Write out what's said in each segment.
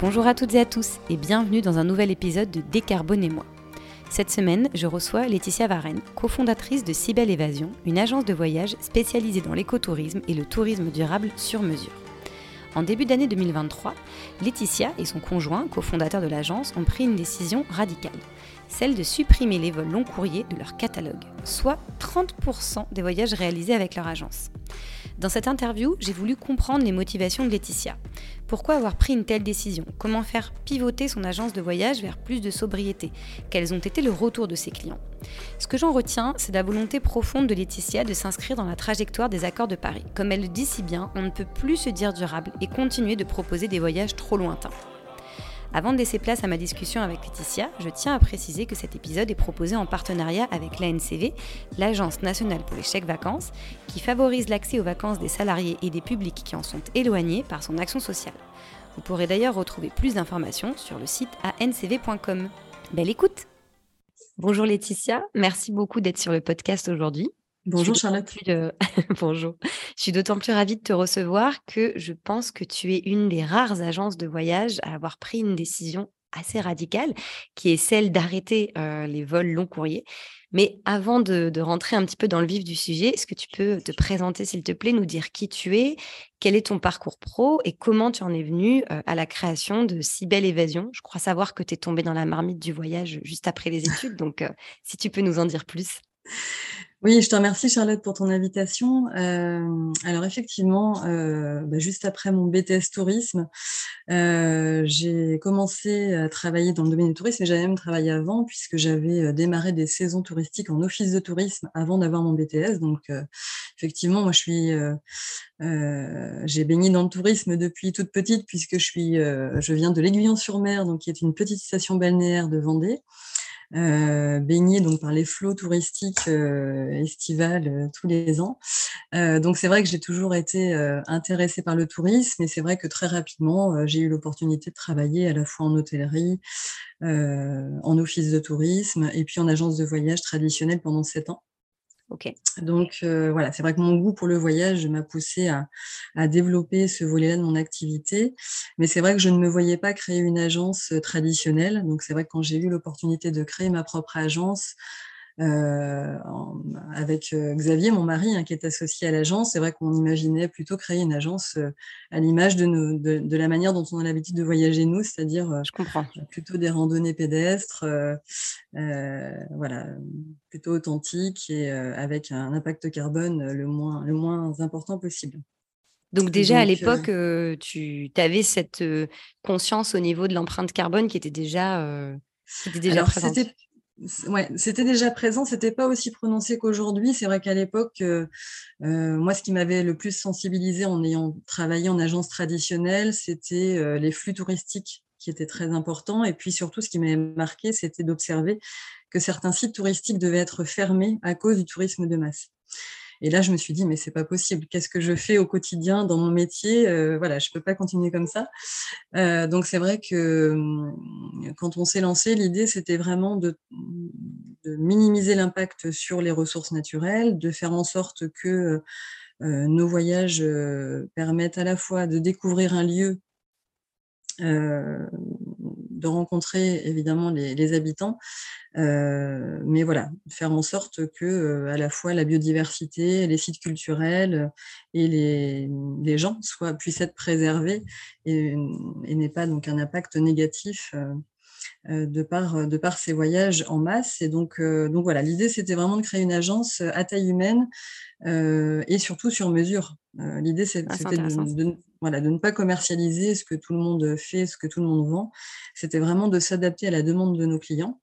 Bonjour à toutes et à tous et bienvenue dans un nouvel épisode de Décarbonez-moi. Cette semaine, je reçois Laetitia Varenne, cofondatrice de Cybelle Évasion, une agence de voyage spécialisée dans l'écotourisme et le tourisme durable sur mesure. En début d'année 2023, Laetitia et son conjoint, cofondateur de l'agence, ont pris une décision radicale, celle de supprimer les vols long courriers de leur catalogue, soit 30% des voyages réalisés avec leur agence. Dans cette interview, j'ai voulu comprendre les motivations de Laetitia. Pourquoi avoir pris une telle décision? Comment faire pivoter son agence de voyage vers plus de sobriété? Quels ont été le retour de ses clients? Ce que j'en retiens, c'est la volonté profonde de Laetitia de s'inscrire dans la trajectoire des accords de Paris. Comme elle le dit si bien, on ne peut plus se dire durable et continuer de proposer des voyages trop lointains. Avant de laisser place à ma discussion avec Laetitia, je tiens à préciser que cet épisode est proposé en partenariat avec l'ANCV, l'Agence nationale pour les chèques vacances, qui favorise l'accès aux vacances des salariés et des publics qui en sont éloignés par son action sociale. Vous pourrez d'ailleurs retrouver plus d'informations sur le site ancv.com. Belle écoute Bonjour Laetitia, merci beaucoup d'être sur le podcast aujourd'hui. Bonjour Charlotte. Bonjour. Je suis d'autant plus ravie de te recevoir que je pense que tu es une des rares agences de voyage à avoir pris une décision assez radicale, qui est celle d'arrêter euh, les vols long courriers. Mais avant de, rentrer un petit peu dans le vif du sujet, est-ce que tu peux te présenter, s'il te plaît, nous dire qui tu es, quel est ton parcours pro et comment tu en es venu euh, à la création de si belle évasion? Je crois savoir que tu es tombée dans la marmite du voyage juste après les études, donc euh, si tu peux nous en dire plus. Oui, je te remercie Charlotte pour ton invitation. Euh, alors effectivement, euh, bah, juste après mon BTS tourisme, euh, j'ai commencé à travailler dans le domaine du tourisme et j'avais même travaillé avant puisque j'avais démarré des saisons touristiques en office de tourisme avant d'avoir mon BTS. Donc effectivement, moi je suis, j'ai baigné dans le tourisme depuis toute petite puisque je suis, je viens de l'Aiguillon-sur-Mer, donc qui est une petite station balnéaire de Vendée euh, baigné donc par les flots touristiques euh, estivales euh, tous les ans. Donc c'est vrai que j'ai toujours été intéressée par le tourisme et c'est vrai que très rapidement j'ai eu l'opportunité de travailler à la fois en hôtellerie, en office de tourisme et puis en agence de voyage traditionnelle pendant sept ans. Donc euh, voilà, c'est vrai que mon goût pour le voyage m'a poussé à, développer ce volet-là de mon activité. Mais c'est vrai que je ne me voyais pas créer une agence euh, traditionnelle. Donc c'est vrai que quand j'ai eu l'opportunité de créer ma propre agence, euh, avec euh, Xavier, mon mari, hein, qui est associé à l'agence. C'est vrai qu'on imaginait plutôt créer une agence euh, à l'image de, de, la manière dont on a l'habitude de voyager nous, c'est-à-dire plutôt des randonnées pédestres, voilà, plutôt authentiques et avec un impact carbone le moins, le moins important possible. Donc déjà à l'époque, tu avais cette conscience au niveau de l'empreinte carbone qui était déjà, était déjà présente. Ouais, c'était déjà présent, c'était pas aussi prononcé qu'aujourd'hui. C'est vrai qu'à l'époque, euh, euh, moi, ce qui m'avait le plus sensibilisé en ayant travaillé en agence traditionnelle, c'était euh, les flux touristiques qui étaient très importants. Et puis surtout, ce qui m'avait marqué, c'était d'observer que certains sites touristiques devaient être fermés à cause du tourisme de masse. Et là, je me suis dit, mais c'est pas possible. Qu'est-ce que je fais au quotidien dans mon métier? Euh, Voilà, je peux pas continuer comme ça. Euh, donc c'est vrai que hum, quand on s'est lancé, l'idée c'était vraiment de, de minimiser l'impact sur les ressources naturelles, de faire en sorte que euh, nos voyages permettent à la fois de découvrir un lieu de rencontrer évidemment les, habitants, euh, mais voilà, faire en sorte que euh, à la fois la biodiversité, les sites culturels et les, gens soient, puissent être préservés et, et n'aient pas donc un impact négatif euh, de par, de par ces voyages en masse. Et donc, donc voilà, l'idée c'était vraiment de créer une agence à taille humaine et surtout sur mesure. l'idée ah, c'était de, voilà, de ne pas commercialiser ce que tout le monde fait, ce que tout le monde vend. C'était vraiment de s'adapter à la demande de nos clients.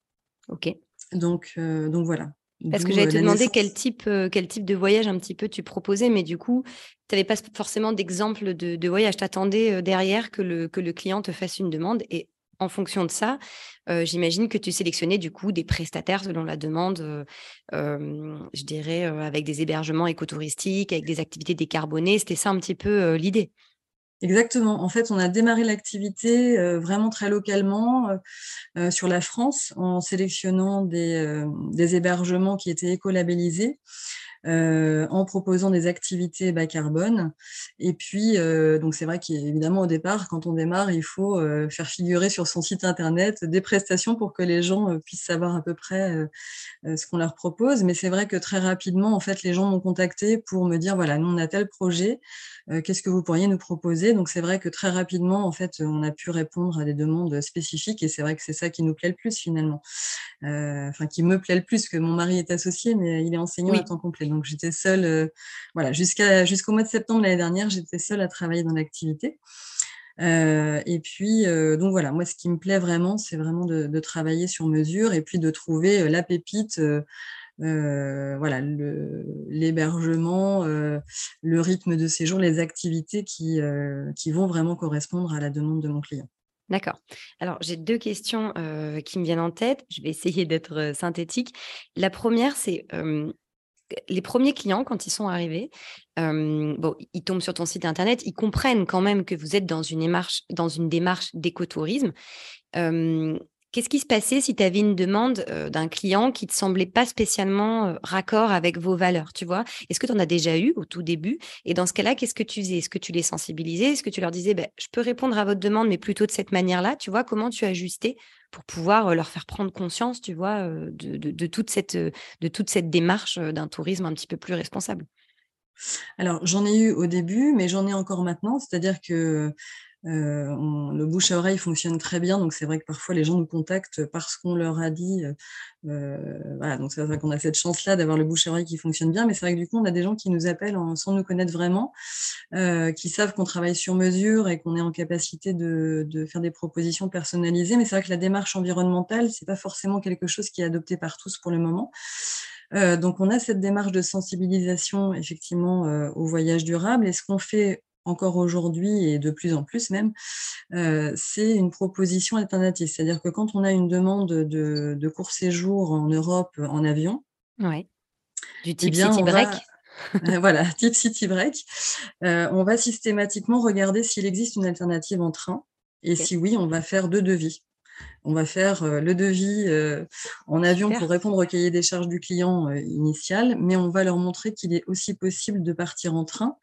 OK. Donc, euh, donc voilà. Parce que j'allais te demander quel type, euh, quel type de voyage un petit peu tu proposais, mais du coup, tu n'avais pas forcément d'exemple de, de, voyage. Tu attendais euh, derrière que le, que le client te fasse une demande et en fonction de ça, j'imagine que tu sélectionnais du coup des prestataires selon la demande, je dirais, avec des hébergements écotouristiques, avec des activités décarbonées. C'était ça un petit peu l'idée. Exactement. En fait, on a démarré l'activité vraiment très localement sur la France en sélectionnant des, des hébergements qui étaient écolabellisés. En proposant des activités bas carbone. Et puis, donc c'est vrai qu'évidemment, au départ, quand on démarre, il faut faire figurer sur son site internet des prestations pour que les gens puissent savoir à peu près ce qu'on leur propose. Mais c'est vrai que très rapidement, en fait, les gens m'ont contacté pour me dire, voilà, nous, on a tel projet, qu'est-ce que vous pourriez nous proposer? Donc c'est vrai que très rapidement, en fait, on a pu répondre à des demandes spécifiques et c'est vrai que c'est ça qui nous plaît le plus finalement. Enfin, qui me plaît le plus, que mon mari est associé, mais il est enseignant à temps complet. Donc j'étais seule, voilà, jusqu'à jusqu'au mois de septembre l'année dernière, j'étais seule à travailler dans l'activité. et puis, donc voilà, moi, ce qui me plaît vraiment, c'est vraiment de, travailler sur mesure et puis de trouver la pépite. voilà, l'hébergement, le, rythme de séjour, les activités qui, qui vont vraiment correspondre à la demande de mon client. D'accord. Alors, j'ai deux questions qui me viennent en tête. Je vais essayer d'être synthétique. La première, c'est les premiers clients, quand ils sont arrivés, bon, ils tombent sur ton site internet, ils comprennent quand même que vous êtes dans une démarche, dans une démarche d'écotourisme. Qu'est-ce qui se passait si tu avais une demande d'un client qui ne te semblait pas spécialement raccord avec vos valeurs, tu vois? Est-ce que tu en as déjà eu au tout début? Et dans ce cas-là, qu'est-ce que tu faisais? Est-ce que tu les sensibilisais? Est-ce que tu leur disais, «Ben, je peux répondre à votre demande, mais plutôt de cette manière-là? Tu vois, comment tu ajustais pour pouvoir leur faire prendre conscience, tu vois, de, toute, cette, de toute cette démarche d'un tourisme un petit peu plus responsable alors, j'en ai eu au début, mais j'en ai encore maintenant. C'est-à-dire que euh, le bouche à oreille fonctionne très bien, donc c'est vrai que parfois les gens nous contactent parce qu'on leur a dit. Euh, euh, voilà, donc c'est vrai qu'on a cette chance-là d'avoir le bouche à oreille qui fonctionne bien, mais c'est vrai que du coup, on a des gens qui nous appellent sans nous connaître vraiment, qui savent qu'on travaille sur mesure et qu'on est en capacité de, faire des propositions personnalisées. Mais c'est vrai que la démarche environnementale, c'est pas forcément quelque chose qui est adopté par tous pour le moment. donc, on a cette démarche de sensibilisation effectivement au voyage durable. Et ce qu'on fait encore aujourd'hui et de plus en plus même, euh, c'est une proposition alternative. C'est-à-dire que quand on a une demande de, court séjour en Europe en avion, ouais. du eh type City Break. Euh, voilà, type City Break, euh, on va systématiquement regarder s'il existe une alternative en train. Et si oui, on va faire deux devis. On va faire le devis en avion pour répondre au cahier des charges du client initial, mais on va leur montrer qu'il est aussi possible de partir en train.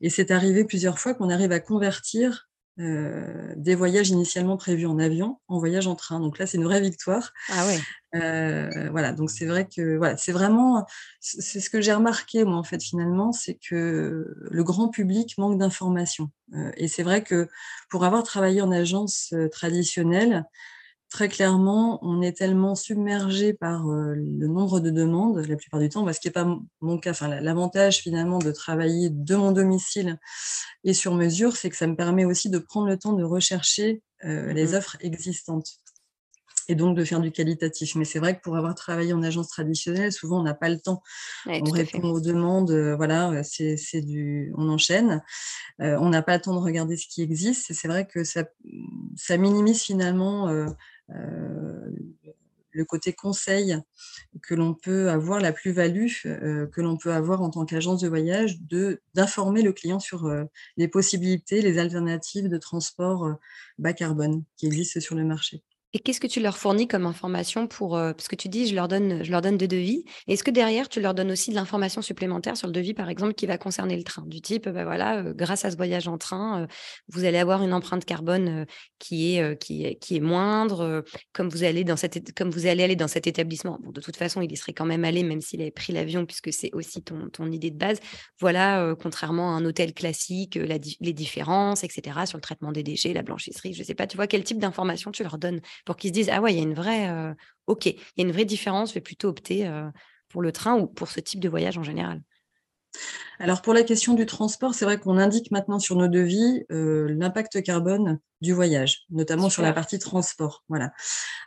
Et c'est arrivé plusieurs fois qu'on arrive à convertir des voyages initialement prévus en avion en voyage en train. Donc là, c'est une vraie victoire. Ah ouais. voilà, donc c'est vrai que voilà, c'est vraiment c'est ce que j'ai remarqué moi en fait finalement, c'est que le grand public manque d'informations. et c'est vrai que pour avoir travaillé en agence traditionnelle, très clairement, on est tellement submergé par le nombre de demandes la plupart du temps, ce qui n'est pas mon cas. Enfin, l'avantage finalement de travailler de mon domicile et sur mesure, c'est que ça me permet aussi de prendre le temps de rechercher les mmh offres existantes et donc de faire du qualitatif. Mais c'est vrai que pour avoir travaillé en agence traditionnelle, souvent on n'a pas le temps. on répond aux demandes, voilà, c'est du, on enchaîne. on n'a pas le temps de regarder ce qui existe. Et c'est vrai que ça, ça minimise finalement euh, le côté conseil que l'on peut avoir, la plus-value euh, que l'on peut avoir en tant qu'agence de voyage, d'informer le client sur euh, les possibilités, les alternatives de transport bas carbone qui existent sur le marché. Et qu'est-ce que tu leur fournis comme information pour euh, parce que tu dis je leur donne je leur donne de devis. Est-ce que derrière tu leur donnes aussi de l'information supplémentaire sur le devis par exemple qui va concerner le train? Du type bah voilà euh, grâce à ce voyage en train euh, vous allez avoir une empreinte carbone qui est qui qui est moindre comme vous allez dans cette comme vous allez aller dans cet établissement. Bon de toute façon il y serait quand même allé même s'il avait pris l'avion puisque c'est aussi ton, ton idée de base. Voilà contrairement à un hôtel classique les différences etc sur le traitement des déchets la blanchisserie je sais pas tu vois quel type d'information tu leur donnes pour qu'ils se disent ah ouais, il y a une vraie, euh, ok, il y a une vraie différence. Je vais plutôt opter euh, pour le train ou pour ce type de voyage en général? Alors pour la question du transport, c'est vrai qu'on indique maintenant sur nos devis euh, l'impact carbone du voyage, notamment sur la partie transport. Voilà.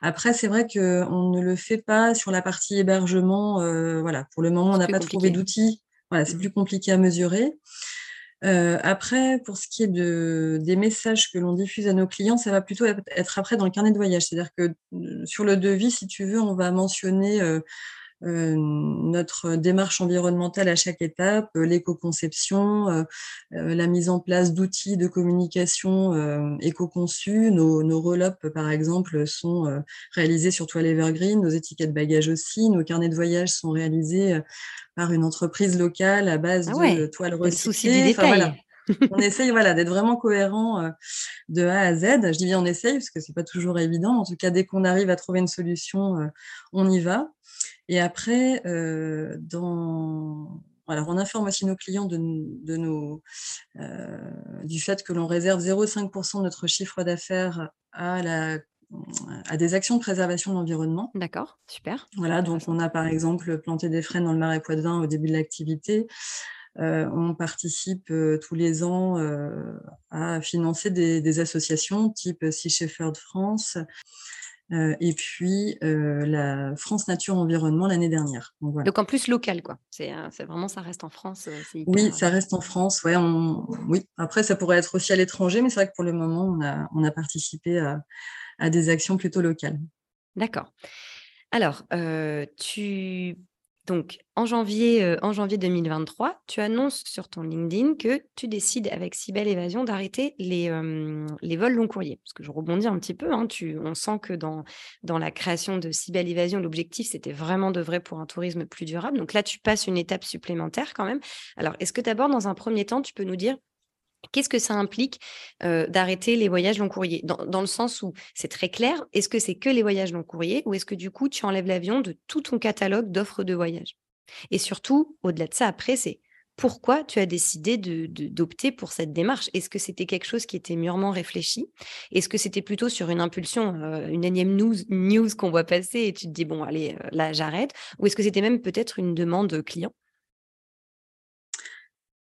Après, c'est vrai qu'on ne le fait pas sur la partie hébergement. voilà, pour le moment, on n'a pas trouvé d'outils. Voilà, c'est mmh. plus compliqué à mesurer. Euh, après, pour ce qui est de, des messages que l'on diffuse à nos clients, ça va plutôt être après dans le carnet de voyage. C'est-à-dire que euh, sur le devis, si tu veux, on va mentionner euh, notre démarche environnementale à chaque étape, l'éco-conception, la mise en place d'outils de communication éco-conçus. Nos, nos roll-up, par exemple, sont réalisés sur toile evergreen, nos étiquettes bagages aussi, nos carnets de voyage sont réalisés par une entreprise locale à base ah de toile recyclée. Enfin, on essaye voilà, d'être vraiment cohérent de A à Z. Je dis bien on essaye parce que c'est pas toujours évident. En tout cas, dès qu'on arrive à trouver une solution, on y va. Et après, dans... Alors, on informe aussi nos clients de, nos, du fait que l'on réserve 0,5% de notre chiffre d'affaires à des actions de préservation de l'environnement. D'accord, super. Voilà, donc on a par exemple planté des frênes dans le marais Poitevin au début de l'activité. Euh, on participe euh, tous les ans euh, à financer des, associations type Sea Shepherd France et puis la France Nature Environnement l'année dernière. Donc, en plus local, quoi. C'est vraiment, ça reste en France. oui, ça reste en France. Ouais, oui, après, ça pourrait être aussi à l'étranger, mais c'est vrai que pour le moment, on a, on a participé à, des actions plutôt locales. D'accord. Alors, tu donc, en janvier, euh, en janvier 2023, tu annonces sur ton LinkedIn que tu décides avec Cybelle Évasion d'arrêter les, vols long courriers. Parce que je rebondis un petit peu, hein, on sent que dans, dans la création de Cybelle Évasion, l'objectif, c'était vraiment de vrai pour un tourisme plus durable. Donc là, tu passes une étape supplémentaire quand même. Alors, est-ce que d'abord, dans un premier temps, tu peux nous dire Qu'est-ce que ça implique d'arrêter les voyages long courriers? Dans, le sens où c'est très clair, est-ce que c'est que les voyages long courriers ou est-ce que du coup tu enlèves l'avion de tout ton catalogue d'offres de voyage Et surtout, au-delà de ça, après, c'est pourquoi tu as décidé d'opter pour cette démarche? Est-ce que c'était quelque chose qui était mûrement réfléchi? Est-ce que c'était plutôt sur une impulsion, une énième news qu'on voit passer et tu te dis, bon, allez, là, j'arrête? Ou est-ce que c'était même peut-être une demande client?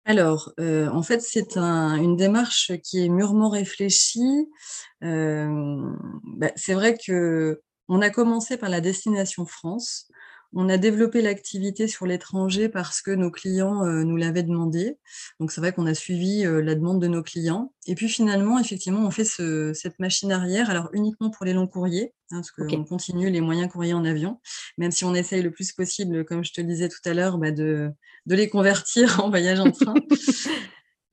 Alors, euh, en fait, c'est une démarche qui est mûrement réfléchie. Euh, bah, c'est vrai que on a commencé par la destination France. On a développé l'activité sur l'étranger parce que nos clients euh, nous l'avaient demandé. Donc c'est vrai qu'on a suivi euh, la demande de nos clients. Et puis finalement, effectivement, on fait cette machine arrière, alors uniquement pour les longs courriers, hein, parce qu'on continue les moyens courriers en avion, même si on essaye le plus possible, comme je te le disais tout à l'heure, bah, de, les convertir en voyage en train.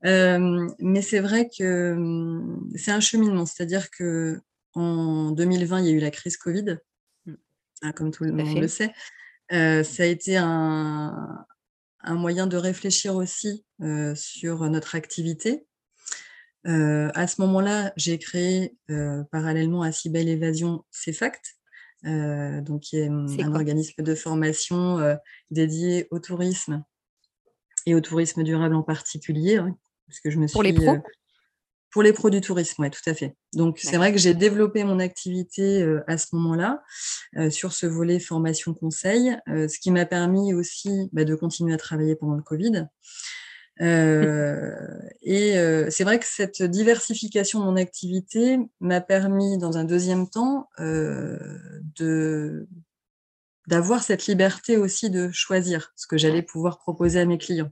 Euh, mais c'est vrai que hum, c'est un cheminement, c'est-à-dire que en 2020, il y a eu la crise Covid, mmh. hein, comme tout le monde le sait. Euh, ça a été un, moyen de réfléchir aussi euh, sur notre activité. Euh, à ce moment-là, j'ai créé parallèlement à Cybelle Évasion CFACT, donc qui est, un organisme de formation dédié au tourisme et au tourisme durable en particulier, hein, parce que je me suis, Pour les pros? Pour les produits tourisme, oui, tout à fait. Donc, c'est vrai que j'ai développé mon activité euh, à ce moment-là euh, sur ce volet formation-conseil, euh, ce qui m'a permis aussi bah, de continuer à travailler pendant le Covid. et c'est vrai que cette diversification de mon activité m'a permis, dans un deuxième temps, de d'avoir cette liberté aussi de choisir ce que j'allais pouvoir proposer à mes clients.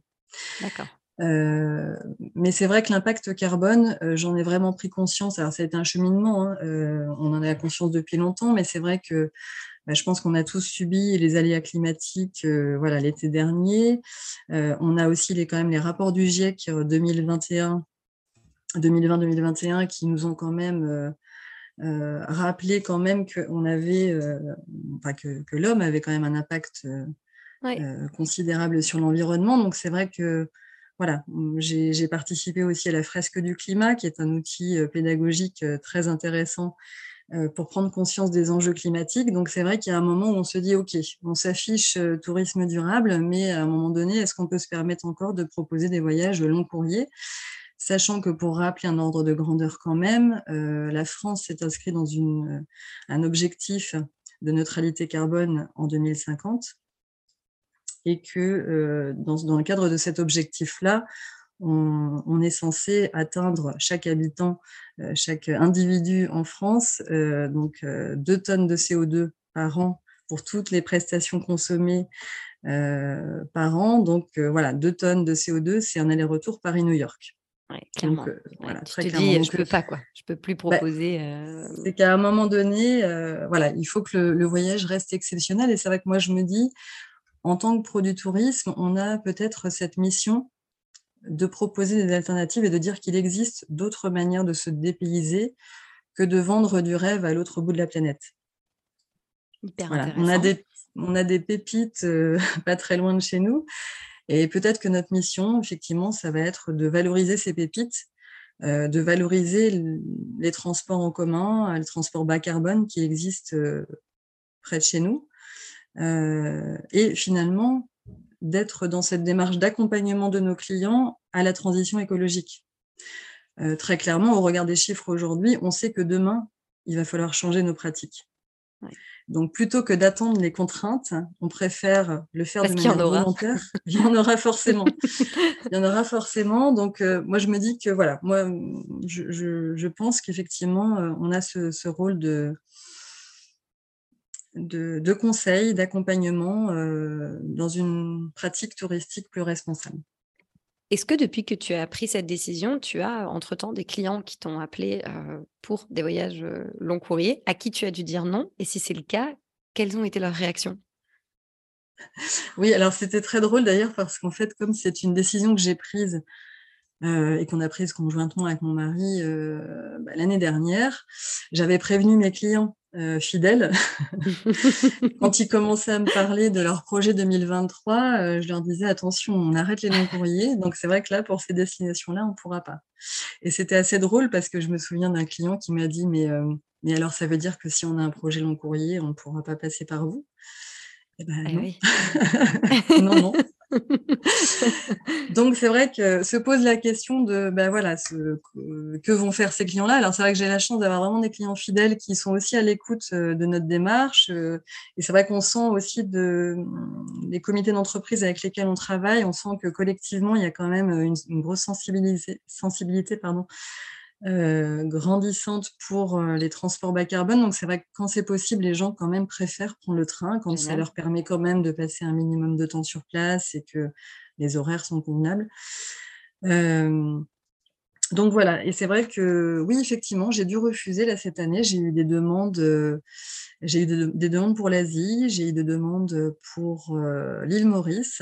D'accord. Euh, mais c'est vrai que l'impact carbone, euh, j'en ai vraiment pris conscience. Alors, ça a été un cheminement, hein, euh, on en a conscience depuis longtemps, mais c'est vrai que bah, je pense qu'on a tous subi les aléas climatiques voilà, l'été dernier. on a aussi les, quand même les rapports du GIEC 2021, 2020-2021 qui nous ont quand même rappelé quand même qu'on avait, enfin, que, que l'homme avait quand même un impact considérable sur l'environnement. Donc c'est vrai que voilà, mmh, j'ai participé aussi à la fresque du climat, qui est un outil pédagogique très intéressant pour prendre conscience des enjeux climatiques. Donc c'est vrai qu'il y a un moment où on se dit, OK, on s'affiche tourisme durable, mais à un moment donné, est-ce qu'on peut se permettre encore de proposer des voyages long courrier? Sachant que pour rappeler un ordre de grandeur quand même, la France s'est inscrite dans un objectif de neutralité carbone en 2050 et que euh, dans, le cadre de cet objectif-là, on, est censé atteindre chaque habitant, euh, chaque individu en France, euh, donc 2 tonnes de CO2 par an pour toutes les prestations consommées par an. Donc voilà, 2 tonnes de CO2, c'est un aller-retour Paris-New York. clairement. voilà, tu te dis, je peux pas quoi, je peux plus bah, proposer. C'est qu'à un moment donné, voilà, il faut que le, voyage reste exceptionnel. Et c'est vrai que moi, je me dis, en tant que produit tourisme, on a peut-être cette mission de proposer des alternatives et de dire qu'il existe d'autres manières de se dépayser que de vendre du rêve à l'autre bout de la planète. Hyper on a des on a des pépites pas très loin de chez nous et peut-être que notre mission, effectivement, ça va être de valoriser ces pépites, euh, de valoriser les transports en commun, les transports bas carbone qui existent euh, près de chez nous. Euh, et finalement, d'être dans cette démarche d'accompagnement de nos clients à la transition écologique. très clairement, au regard des chiffres aujourd'hui, on sait que demain, il va falloir changer nos pratiques. Donc, plutôt que d'attendre les contraintes, on préfère le faire de manière volontaire. Il y en aura forcément. il y en aura forcément. Donc, euh, moi, je me dis que voilà, moi, je, pense qu'effectivement, euh, on a ce, rôle de, de, conseil, d'accompagnement euh, dans une pratique touristique plus responsable. Est-ce que depuis que tu as pris cette décision, tu as entre-temps des clients qui t'ont appelé pour des voyages long courrier, à qui tu as dû dire non? Et si c'est le cas, quelles ont été leurs réactions? Oui, alors c'était très drôle d'ailleurs parce qu'en fait, comme c'est une décision que j'ai prise et qu'on a prise conjointement avec mon mari bah, l'année dernière, j'avais prévenu mes clients euh, fidèles. Quand ils commençaient à me parler de leur projet 2023, euh, je leur disais attention, on arrête les longs courriers. Donc c'est vrai que là, pour ces destinations-là, on ne pourra pas. Et c'était assez drôle parce que je me souviens d'un client qui m'a dit mais, euh, mais alors ça veut dire que si on a un projet long courrier, on ne pourra pas passer par vous? Eh ben, eh non. non, non. Donc c'est vrai que se pose la question de ben voilà ce, que vont faire ces clients-là. Alors c'est vrai que j'ai la chance d'avoir vraiment des clients fidèles qui sont aussi à l'écoute euh, de notre démarche euh, et c'est vrai qu'on sent aussi de les comités d'entreprise avec lesquels on travaille, on sent que collectivement il y a quand même une, une grosse sensibilité, sensibilité pardon, euh, grandissante pour euh, les transports bas carbone. Donc c'est vrai que quand c'est possible, les gens quand même préfèrent prendre le train quand ça leur permet quand même de passer un minimum de temps sur place et que les horaires sont convenables. Euh, donc voilà, et c'est vrai que oui, effectivement, j'ai dû refuser là cette année. J'ai eu des demandes, j'ai eu des demandes pour l'Asie, j'ai eu des demandes pour l'île Maurice.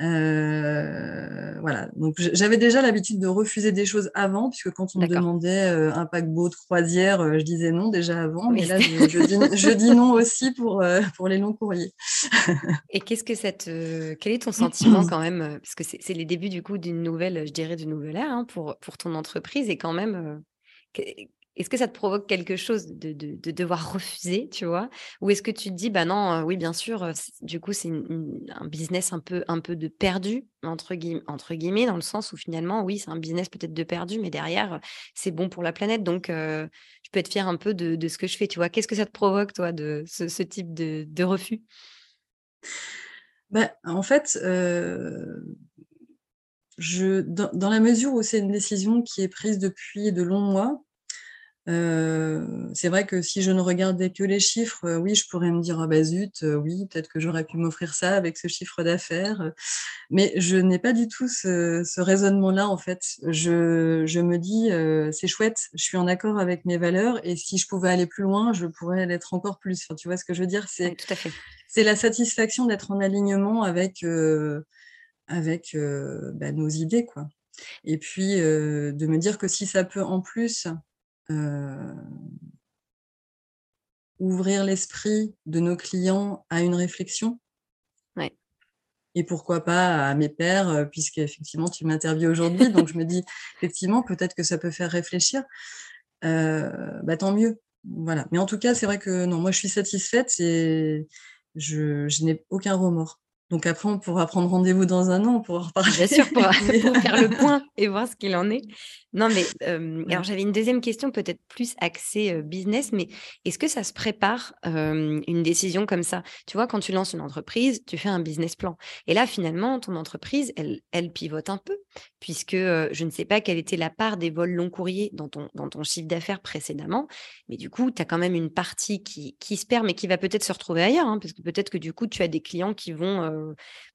Euh, voilà, donc j'avais déjà l'habitude de refuser des choses avant, puisque quand on me demandait euh, un paquebot de croisière, euh, je disais non déjà avant, mais là je, dis, non aussi pour, pour les longs courriers. Et qu'est-ce que cette, quel est ton sentiment quand même, parce que c'est les débuts du coup d'une nouvelle, je dirais, d'une nouvelle ère hein, pour, pour ton entreprise, et quand même, est-ce que ça te provoque quelque chose de, devoir refuser, tu vois? Ou est-ce que tu te dis, bah non, oui, bien sûr, du coup, c'est un business un peu, un peu de perdu, entre, guillemets, entre guillemets, dans le sens où finalement, oui, c'est un business peut-être de perdu, mais derrière, c'est bon pour la planète. Donc, je peux être fière un peu de, ce que je fais, tu vois? Qu'est-ce que ça te provoque, toi, de ce, type de, refus? Bah, En fait, je, dans, la mesure où c'est une décision qui est prise depuis de longs mois, c'est vrai que si je ne regardais que les chiffres, oui, je pourrais me dire: «Ah bah zut, oui, peut-être que j'aurais pu m'offrir ça avec ce chiffre d'affaires», mais je n'ai pas du tout ce raisonnement-là, en fait. Je je me dis: «C'est chouette, je suis en accord avec mes valeurs et si je pouvais aller plus loin, je pourrais l'être encore plus». tu vois ce que je veux dire? C'est tout à fait. c'est la satisfaction d'être en alignement avec, avec, bah, nos idées, quoi et puis, de me dire que si ça peut en plus euh, ouvrir l'esprit de nos clients à une réflexion. Et pourquoi pas à mes pères, euh, puisqu'effectivement, tu m'interviews aujourd'hui. donc, je me dis, effectivement, peut-être que ça peut faire réfléchir. Euh, bah, tant mieux. Voilà. Mais en tout cas, c'est vrai que non, moi, je suis satisfaite et je n'ai aucun remords. Donc après, on pourra prendre rendez-vous dans un an, on pourra reparler. Bien sûr, pour, faire le point et voir ce qu'il en est. Non, mais alors j'avais une deuxième question, peut-être plus axée business, mais est-ce que ça se prépare une décision comme ça? Tu vois, quand tu lances une entreprise, tu fais un business plan. Et là, finalement, ton entreprise, elle, elle pivote un peu. puisque je ne sais pas quelle était la part des vols long courriers dans ton, dans ton chiffre d'affaires précédemment, mais du coup, tu as quand même une partie qui, qui se perd, mais qui va peut-être se retrouver ailleurs, hein, parce que peut-être que du coup, tu as des clients qui vont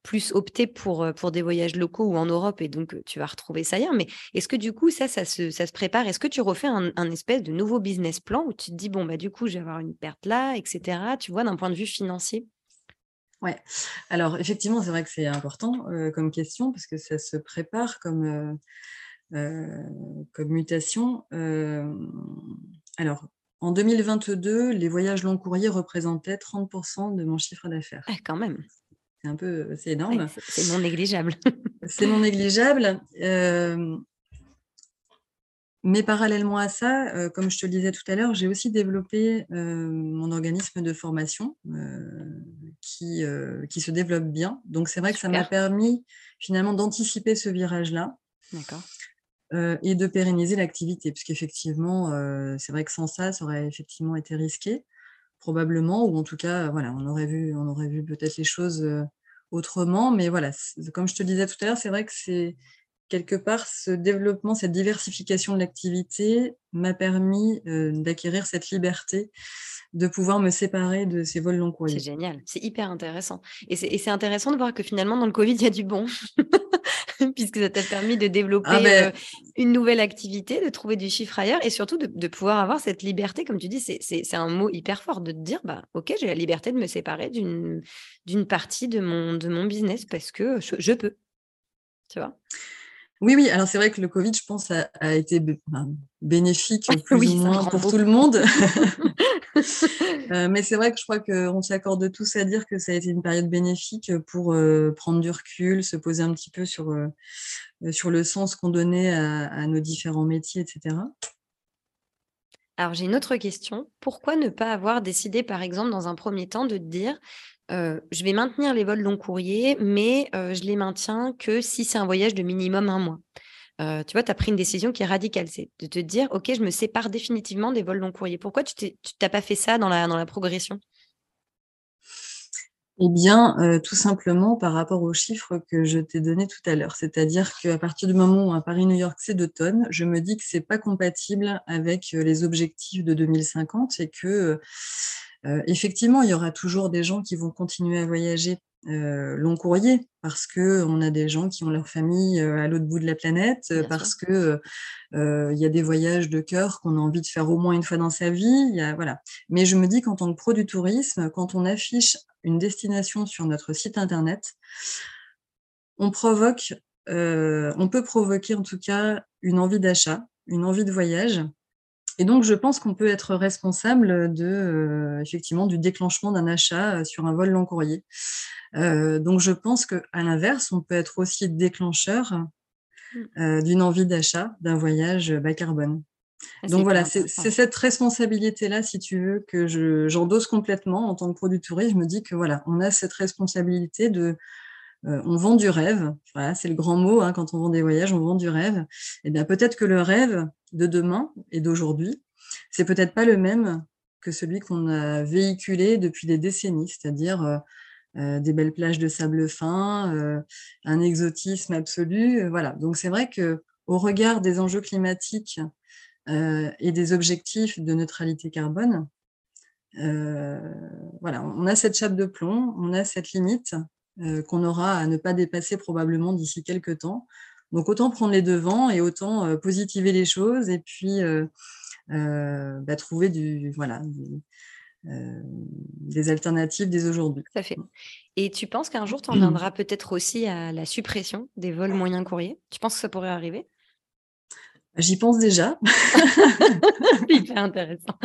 plus opter pour, pour des voyages locaux ou en Europe, et donc tu vas retrouver ça ailleurs. Mais est-ce que du coup, ça, ça se, ça se prépare? Est-ce que tu refais un, un, espèce de nouveau business plan où tu te dis, bon, bah, du coup, je vais avoir une perte là, etc., tu vois, d'un point de vue financier? Ouais. Alors effectivement, c'est vrai que c'est important comme question parce que ça se prépare comme, comme mutation. alors, en 2022, les voyages long courrier représentaient 30% de mon chiffre d'affaires. Ah, quand même. C'est un peu, c'est énorme. c'est non négligeable. c'est non négligeable. Mais parallèlement à ça, euh, comme je te le disais tout à l'heure, j'ai aussi développé euh, mon organisme de formation euh, qui, qui se développe bien. Donc c'est vrai que ça m'a permis finalement d'anticiper ce virage-là. et de pérenniser l'activité, puisqu'effectivement, c'est vrai que sans ça, ça aurait effectivement été risqué, probablement, ou en tout cas, voilà, on aurait vu, on aurait vu peut-être les choses autrement. Mais voilà, comme je te disais tout à l'heure, c'est vrai que c'est quelque part, ce développement, cette diversification de l'activité m'a permis euh, d'acquérir cette liberté de pouvoir me séparer de ces vols long courriers. C'est génial, c'est hyper intéressant. Et c'est intéressant de voir que finalement, dans le Covid, il y a du bon, puisque ça t'a permis de développer ah ben euh, une nouvelle activité, de trouver du chiffre ailleurs et surtout de, pouvoir avoir cette liberté, comme tu dis, c'est un mot hyper fort, de te dire, bah, ok, j'ai la liberté de me séparer d'une partie de mon, de mon business parce que je, je peux. Tu vois? Oui, oui, alors c'est vrai que le Covid, je pense, a, été bénéfique plus ou moins pour tout le monde. Euh, mais c'est vrai que je crois qu'on s'accorde tous à dire que ça a été une période bénéfique pour euh, prendre du recul, se poser un petit peu sur, euh, sur le sens qu'on donnait à, nos différents métiers, etc. Alors j'ai une autre question. Pourquoi ne pas avoir décidé, par exemple, dans un premier temps, de dire je vais maintenir les vols long courrier, mais je les maintiens que si c'est un voyage de minimum un mois. Tu vois, tu as pris une décision qui est radicale, c'est de te dire, OK, je me sépare définitivement des vols long courrier. Pourquoi tu n'as pas fait ça dans la, progression? Eh bien, tout simplement par rapport aux chiffres que je t'ai donnés tout à l'heure. C'est-à-dire qu'à partir du moment où un Paris-New York, c'est deux tonnes, je me dis que c'est pas compatible avec les objectifs de 2050 et que effectivement, il y aura toujours des gens qui vont continuer à voyager euh, long courrier parce que on a des gens qui ont leur famille euh, à l'autre bout de la planète, parce que il y a des voyages de cœur qu'on a envie de faire au moins une fois dans sa vie. voilà. Mais je me dis qu'en tant que pro du tourisme, quand on affiche une destination sur notre site internet, on provoque, on peut provoquer en tout cas une envie d'achat, une envie de voyage et donc, je pense qu'on peut être responsable de, euh, effectivement, du déclenchement d'un achat euh, sur un vol long courrier. Euh, donc, je pense qu'à l'inverse, on peut être aussi déclencheur mmh. d'une envie d'achat d'un voyage bas carbone. Ah, donc voilà, c'est cette responsabilité-là, si tu veux, que j'endosse complètement en tant que produit tourisme. Je me dis que voilà, on a cette responsabilité de, on vend du rêve. Voilà, c'est le grand mot hein, quand on vend des voyages, on vend du rêve. Et eh bien peut-être que le rêve, de demain et d'aujourd'hui, c'est peut-être pas le même que celui qu'on a véhiculé depuis des décennies, c'est-à-dire euh, euh, des belles plages de sable fin, euh, un exotisme absolu. voilà. Donc c'est vrai que au regard des enjeux climatiques et des objectifs de neutralité carbone, on a cette chape de plomb, on a cette limite qu'on aura à ne pas dépasser probablement d'ici quelques temps. Donc autant prendre les devants et autant euh, positiver les choses et puis euh, euh, bah, trouver du, voilà, des alternatives dès aujourd'hui. À fait. Et tu penses qu'un jour, tu en viendras peut-être aussi à la suppression des vols moyens courriers? Tu penses que ça pourrait arriver? J'y pense déjà. Hyper intéressant.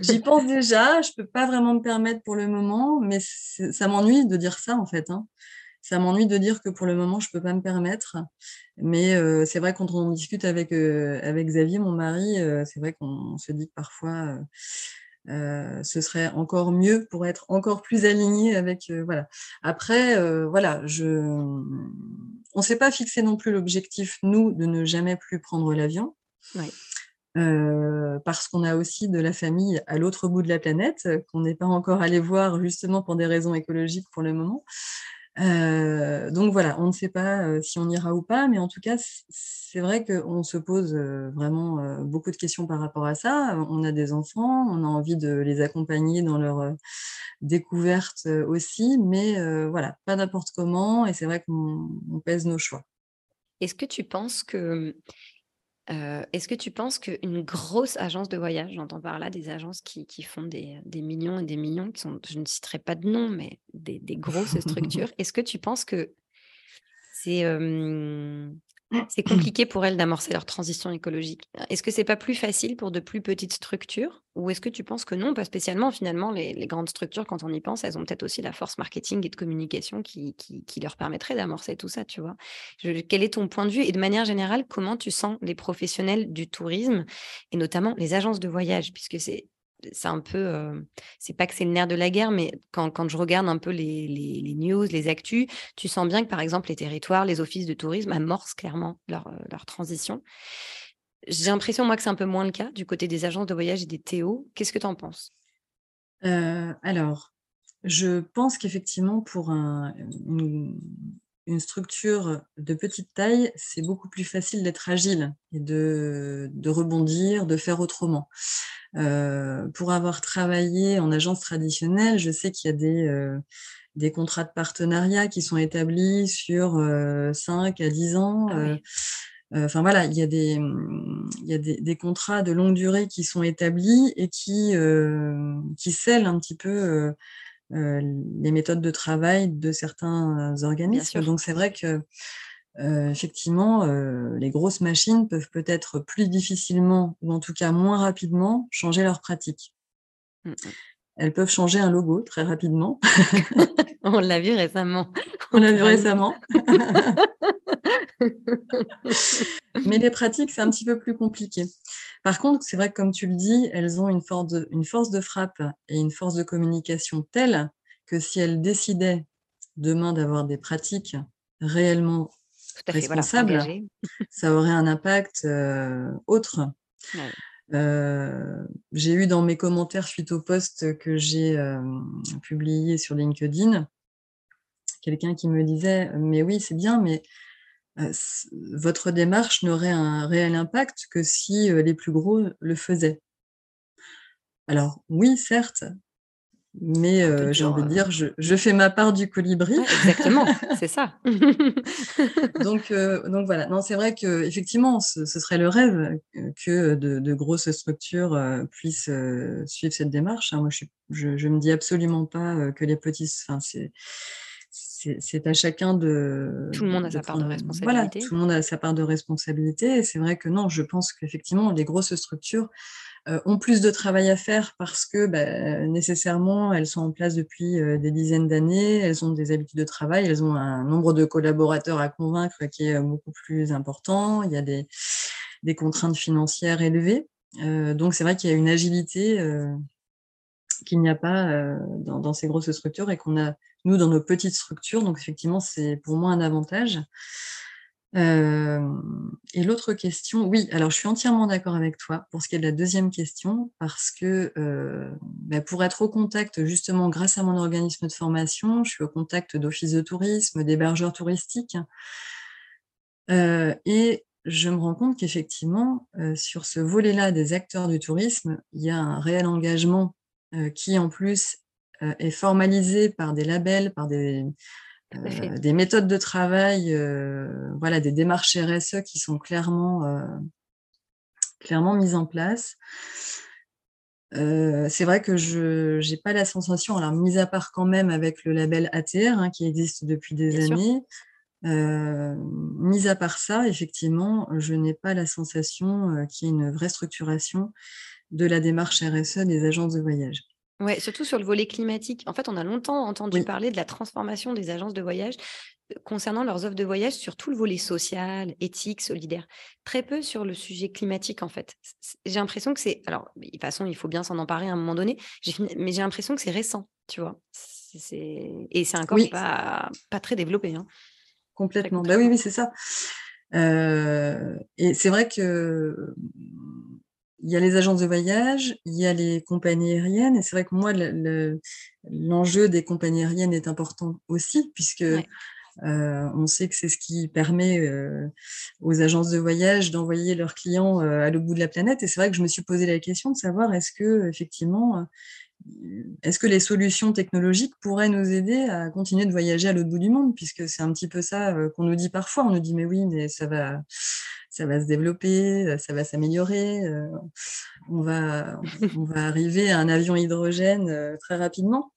J'y pense déjà. Je ne peux pas vraiment me permettre pour le moment, mais ça m'ennuie de dire ça en fait. Hein ça m'ennuie de dire que pour le moment, je ne peux pas me permettre. Mais euh, c'est vrai, quand on discute avec, euh, avec Xavier, mon mari, euh, c'est vrai qu'on se dit que parfois, ce serait encore mieux pour être encore plus aligné avec. voilà. Après, voilà, je... on ne s'est pas fixé non plus l'objectif, nous, de ne jamais plus prendre l'avion. parce qu'on a aussi de la famille à l'autre bout de la planète, qu'on n'est pas encore allé voir justement pour des raisons écologiques pour le moment. Donc voilà, on ne sait pas si on ira ou pas, mais en tout cas, c'est vrai qu'on se pose vraiment beaucoup de questions par rapport à ça. On a des enfants, on a envie de les accompagner dans leur découverte aussi, mais voilà, pas n'importe comment, et c'est vrai qu'on pèse nos choix. Est-ce que tu penses que est-ce que tu penses qu'une grosse agence de voyage, j'entends par là des agences qui, font des, millions et des millions, qui sont, je ne citerai pas de nom, mais des, grosses structures, est-ce que tu penses que c'est c'est compliqué pour elles d'amorcer leur transition écologique. Est-ce que c'est pas plus facile pour de plus petites structures? Ou est-ce que tu penses que non? Pas spécialement, finalement, les, grandes structures, quand on y pense, elles ont peut-être aussi la force marketing et de communication qui, leur permettrait d'amorcer tout ça, tu vois? quel est ton point de vue? Et de manière générale, comment tu sens les professionnels du tourisme et notamment les agences de voyage, puisque c'est c'est un peu, c'est pas que c'est le nerf de la guerre, mais quand, je regarde un peu les, news, les actus, tu sens bien que par exemple les territoires, les offices de tourisme amorcent clairement leur, transition. J'ai l'impression, moi, que c'est un peu moins le cas du côté des agences de voyage et des TO. Qu'est-ce que tu en penses Alors, je pense qu'effectivement, pour un, structure de petite taille, c'est beaucoup plus facile d'être agile et de, rebondir, de faire autrement. Euh, pour avoir travaillé en agence traditionnelle, je sais qu'il y a des, euh, des contrats de partenariat qui sont établis sur 5 euh, à 10 ans. Ah enfin voilà, il y a, des, il y a des, contrats de longue durée qui sont établis et qui, qui scellent un petit peu euh, les méthodes de travail de certains organismes. Donc c'est vrai que euh, effectivement, euh, les grosses machines peuvent peut-être plus difficilement, ou en tout cas moins rapidement, changer leurs pratiques. Mmh, mmh. Elles peuvent changer un logo très rapidement. On l'a vu récemment. On l'a vu récemment. Mais les pratiques, c'est un petit peu plus compliqué. Par contre, c'est vrai que comme tu le dis, elles ont une force, de, une force de frappe et une force de communication telle que si elles décidaient demain d'avoir des pratiques réellement responsables, ça aurait un impact euh, autre. J'ai eu dans mes commentaires suite au post que j'ai euh, publié sur LinkedIn, quelqu'un qui me disait Mais oui, c'est bien, mais votre démarche n'aurait un réel impact que si les plus gros le faisaient. Alors oui, certes, mais j'ai envie de dire, je, fais ma part du colibri. exactement, c'est ça. donc, donc voilà, non, c'est vrai que effectivement, ce, serait le rêve que de, grosses structures puissent suivre cette démarche. Hein. Moi, je, ne me dis absolument pas que les petits, enfin, c'est c'est à chacun de. Tout le monde a sa part de responsabilité. Voilà, tout le monde a sa part de responsabilité. Et c'est vrai que non, je pense qu'effectivement, les grosses structures euh, ont plus de travail à faire parce que bah, nécessairement, elles sont en place depuis euh, des dizaines d'années, elles ont des habitudes de travail, elles ont un nombre de collaborateurs à convaincre qui est euh, beaucoup plus important. Il y a des, des contraintes financières élevées. donc c'est vrai qu'il y a une agilité qu'il n'y a pas dans, dans, ces grosses structures et qu'on a nous, dans nos petites structures. Donc, effectivement, c'est pour moi un avantage. Et l'autre question, oui, alors je suis entièrement d'accord avec toi pour ce qui est de la deuxième question, parce que bah, pour être au contact, justement, grâce à mon organisme de formation, je suis au contact d'offices de tourisme, d'hébergeurs touristiques, et je me rends compte qu'effectivement, sur ce volet-là des acteurs du tourisme, il y a un réel engagement qui, en plus, est formalisé par des labels, par des, euh, des méthodes de travail, euh, voilà, des démarches RSE qui sont clairement, clairement mises en place. c'est vrai que je n'ai pas la sensation, alors mis à part quand même avec le label ATR hein, qui existe depuis des années, mis à part ça, effectivement, je n'ai pas la sensation qu'il y ait une vraie structuration de la démarche RSE des agences de voyage. Ouais, surtout sur le volet climatique. En fait, on a longtemps entendu parler de la transformation des agences de voyage euh, concernant leurs offres de voyage sur tout le volet social, éthique, solidaire. Très peu sur le sujet climatique, en fait. J'ai l'impression que c'est. Alors, de toute façon, il faut bien s'en emparer à un moment donné, mais j'ai l'impression que c'est récent, tu vois. Et c'est encore pas, pas très développé. Hein. Complètement. Bah oui, oui, c'est ça. Euh, et c'est vrai que il y a les agences de voyage, il y a les compagnies aériennes. Et c'est vrai que moi, l'enjeu des compagnies aériennes est important aussi, puisque on sait que c'est ce qui permet aux agences de voyage d'envoyer leurs clients à l'autre bout de la planète. Et c'est vrai que je me suis posé la question de savoir est-ce que effectivement est-ce que les solutions technologiques pourraient nous aider à continuer de voyager à l'autre bout du monde? Puisque c'est un petit peu ça qu'on nous dit parfois. On nous dit, mais oui, mais ça va, se développer, ça va s'améliorer. On va, on va arriver à un avion hydrogène très rapidement.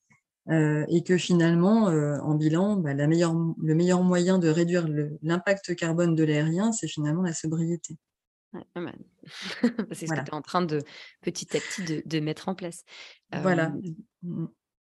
et que finalement, en bilan, bah, le meilleur moyen de réduire l'impact carbone de l'aérien, c'est finalement la sobriété. C'est ce que tu es en train de petit à petit de, mettre en place. Voilà.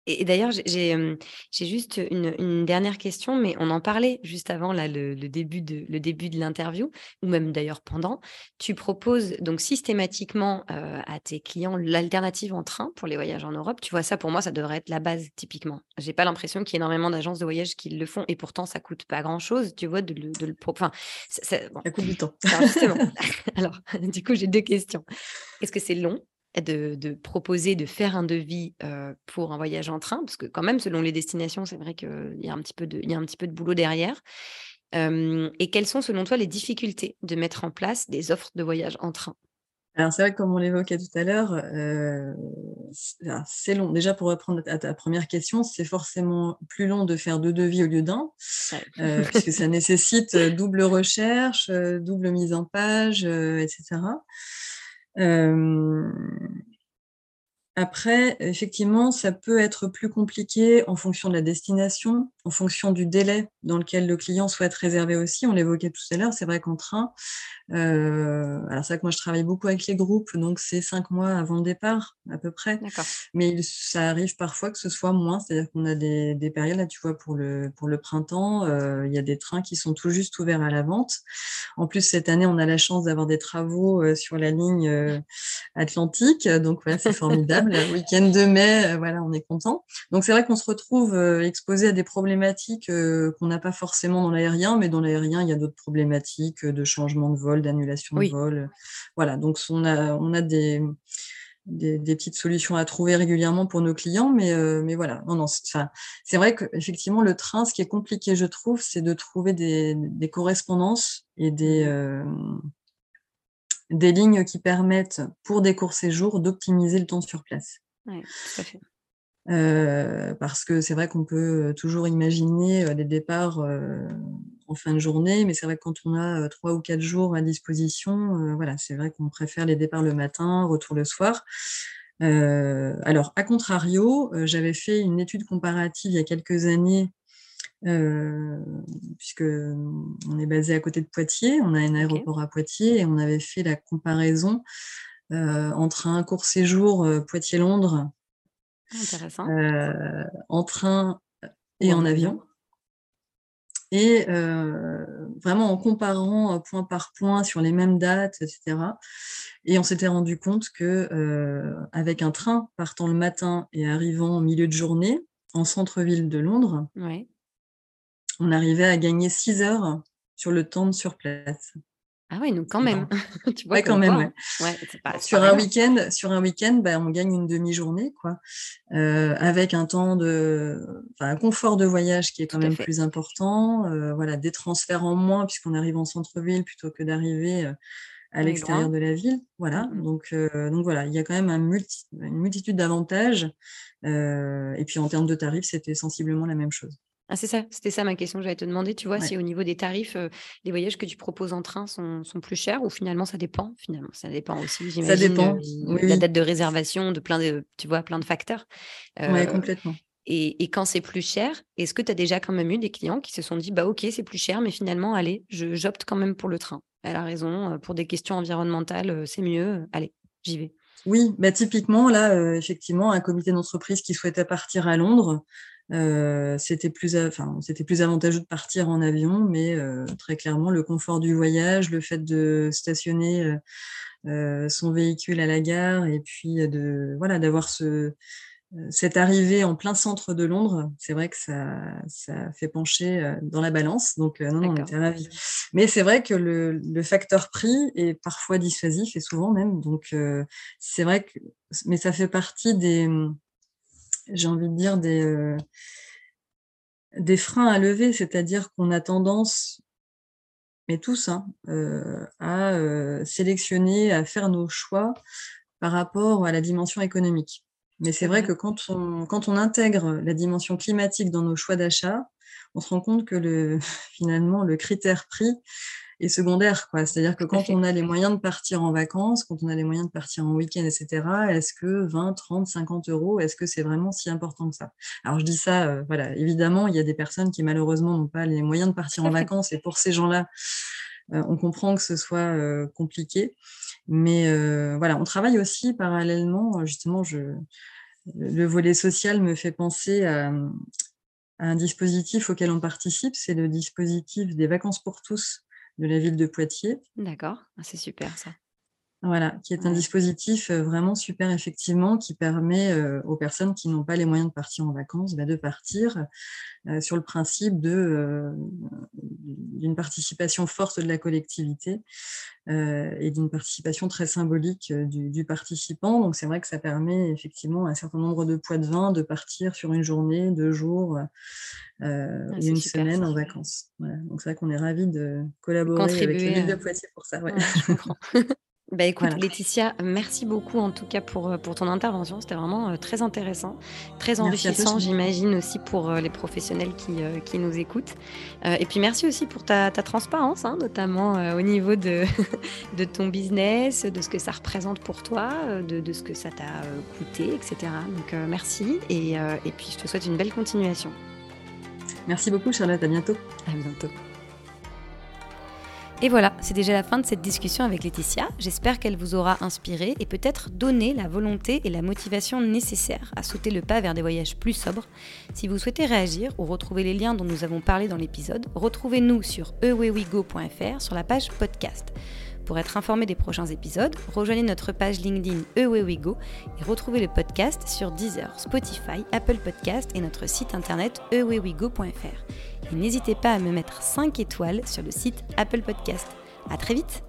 Et, d'ailleurs, j'ai juste une, dernière question, mais on en parlait juste avant là, le, début de le début de l'interview, ou même d'ailleurs pendant. Tu proposes donc systématiquement à tes clients l'alternative en train pour les voyages en Europe. Tu vois, ça pour moi, ça devrait être la base typiquement. J'ai pas l'impression qu'il y ait énormément d'agences de voyage qui le font, et pourtant ça coûte pas grand chose, tu vois, de le, de Enfin, ça, coûte du temps. Alors, du coup, j'ai deux questions. Est-ce que c'est long? De, proposer de faire un devis pour un voyage en train, parce que quand même, selon les destinations, c'est vrai qu'il y, a un petit peu de, y a un petit peu de boulot derrière. et quelles sont, selon toi, les difficultés de mettre en place des offres de voyage en train? Alors c'est vrai que comme on l'évoquait tout à l'heure, c'est long. Déjà pour répondre à ta première question, c'est forcément plus long de faire deux devis au lieu d'un, puisque ça nécessite double recherche, double mise en page, etc. Euh, après, effectivement, ça peut être plus compliqué en fonction de la destination, en fonction du délai dans lequel le client souhaite réserver aussi. On l'évoquait tout à l'heure, c'est vrai qu'en train, euh, alors c'est vrai que moi je travaille beaucoup avec les groupes, donc c'est cinq mois avant le départ à peu près. Mais ça arrive parfois que ce soit moins, c'est-à-dire qu'on a des, périodes, là tu vois, pour le, pour le printemps, euh, il y a des trains qui sont tout juste ouverts à la vente. En plus, cette année, on a la chance d'avoir des travaux euh, sur la ligne atlantique, donc voilà, c'est formidable. le week-end de mai, voilà, on est content. Donc c'est vrai qu'on se retrouve exposé à des problématiques qu'on n'a pas forcément dans l'aérien, mais dans l'aérien, il y a d'autres problématiques de changement de vol, d'annulation de vol. Voilà, donc on a, on a des, des, petites solutions à trouver régulièrement pour nos clients, mais, mais voilà. Non, non, c'est vrai qu'effectivement, le train, ce qui est compliqué, je trouve, c'est de trouver des, correspondances et des, mmh des lignes qui permettent, pour des courts séjours, d'optimiser le temps sur place. Oui, tout à fait. Euh, parce que c'est vrai qu'on peut euh, toujours imaginer euh, des départs en fin de journée, mais c'est vrai que quand on a trois ou quatre jours à disposition, voilà, c'est vrai qu'on préfère les départs le matin, retour le soir. alors, à contrario, j'avais fait une étude comparative il y a quelques années, puisque on est basé à côté de Poitiers, on a un aéroport à Poitiers, et on avait fait la comparaison entre un court séjour Poitiers-Londres. Euh, en train et en avion. Et euh, vraiment en comparant euh, point par point sur les mêmes dates, etc. Et on s'était rendu compte que avec un train partant le matin et arrivant au milieu de journée en centre-ville de Londres, on arrivait à gagner 6 heures sur le temps de sur place. Ah oui, donc quand même. tu vois, quand même. sur, un week-end, sur un week-end, bah, on gagne une demi-journée, quoi, euh, avec un temps de, un confort de voyage qui est quand même plus important. Euh, voilà, des transferts en moins puisqu'on arrive en centre-ville plutôt que d'arriver euh, à l'extérieur de la ville. Voilà, mmh donc, donc voilà, il y a quand même un une multitude d'avantages. et puis en termes de tarifs, c'était sensiblement la même chose. Ah, c'est ça, c'était ça ma question que j'allais te demander. Tu vois, si au niveau des tarifs, les voyages que tu proposes en train sont, plus chers ou finalement ça dépend? Finalement, ça dépend aussi, Ça dépend. La date de réservation, de plein de, tu vois, plein de facteurs. oui, complètement. Et, quand c'est plus cher, est-ce que tu as déjà quand même eu des clients qui se sont dit, bah ok, c'est plus cher, mais finalement, allez, j'opte quand même pour le train. Elle a raison, pour des questions environnementales, c'est mieux, allez, j'y vais. Oui, bah typiquement, là, effectivement, un comité d'entreprise qui souhaitait partir à Londres, euh, c'était plus, enfin, c'était plus avantageux de partir en avion, mais euh, très clairement, le confort du voyage, le fait de stationner euh, son véhicule à la gare et puis de voilà d'avoir ce cette arrivée en plein centre de Londres, c'est vrai que ça, ça fait pencher dans la balance. Donc, non, non, on était ravis. Mais c'est vrai que le, le, facteur prix est parfois dissuasif et souvent même. Donc, c'est vrai que, mais ça fait partie des, j'ai envie de dire, des, des freins à lever. C'est-à-dire qu'on a tendance, mais tous, hein, à sélectionner, à faire nos choix par rapport à la dimension économique. Mais c'est vrai que quand on, quand on intègre la dimension climatique dans nos choix d'achat, on se rend compte que le, finalement, le critère prix est secondaire. C'est-à-dire que quand on a les moyens de partir en vacances, quand on a les moyens de partir en week-end, etc., est-ce que 20, 30, 50 euros, est-ce que c'est vraiment si important que ça? Alors je dis ça, euh, voilà, évidemment, il y a des personnes qui malheureusement n'ont pas les moyens de partir en vacances et pour ces gens-là, euh, on comprend que ce soit euh, compliqué. Mais voilà, on travaille aussi parallèlement, justement, je, le volet social me fait penser à, un dispositif auquel on participe, c'est le dispositif des vacances pour tous de la ville de Poitiers. D'accord, ah, c'est super ça. Voilà, qui est un dispositif vraiment super effectivement qui permet aux personnes qui n'ont pas les moyens de partir en vacances bah, de partir sur le principe de d'une participation forte de la collectivité et d'une participation très symbolique du, participant. Donc c'est vrai que ça permet effectivement à un certain nombre de poids de vin de partir sur une journée, deux jours euh, ah, une semaine en vacances. Donc c'est vrai qu'on est ravis de collaborer avec la ville de Poitiers pour ça. je comprends. Bah écoute Laetitia, merci beaucoup en tout cas pour, euh, pour ton intervention. C'était vraiment euh, très intéressant, très enrichissant j'imagine aussi pour euh, les professionnels qui, qui nous écoutent. et puis merci aussi pour ta, ta transparence, hein, notamment au niveau de, de ton business, de ce que ça représente pour toi, de, de ce que ça t'a coûté, etc. Donc merci et, et puis je te souhaite une belle continuation. Merci beaucoup Charlotte, à bientôt. À bientôt. Et voilà, c'est déjà la fin de cette discussion avec Laetitia. J'espère qu'elle vous aura inspiré et peut-être donné la volonté et la motivation nécessaires à sauter le pas vers des voyages plus sobres. Si vous souhaitez réagir ou retrouver les liens dont nous avons parlé dans l'épisode, retrouvez-nous sur ewewigo.fr sur la page podcast. Pour être informé des prochains épisodes, rejoignez notre page LinkedIn EWeWeGo et retrouvez le podcast sur Deezer, Spotify, Apple Podcast et notre site internet ewewego.fr. Et n'hésitez pas à me mettre 5 étoiles sur le site Apple Podcast. À très vite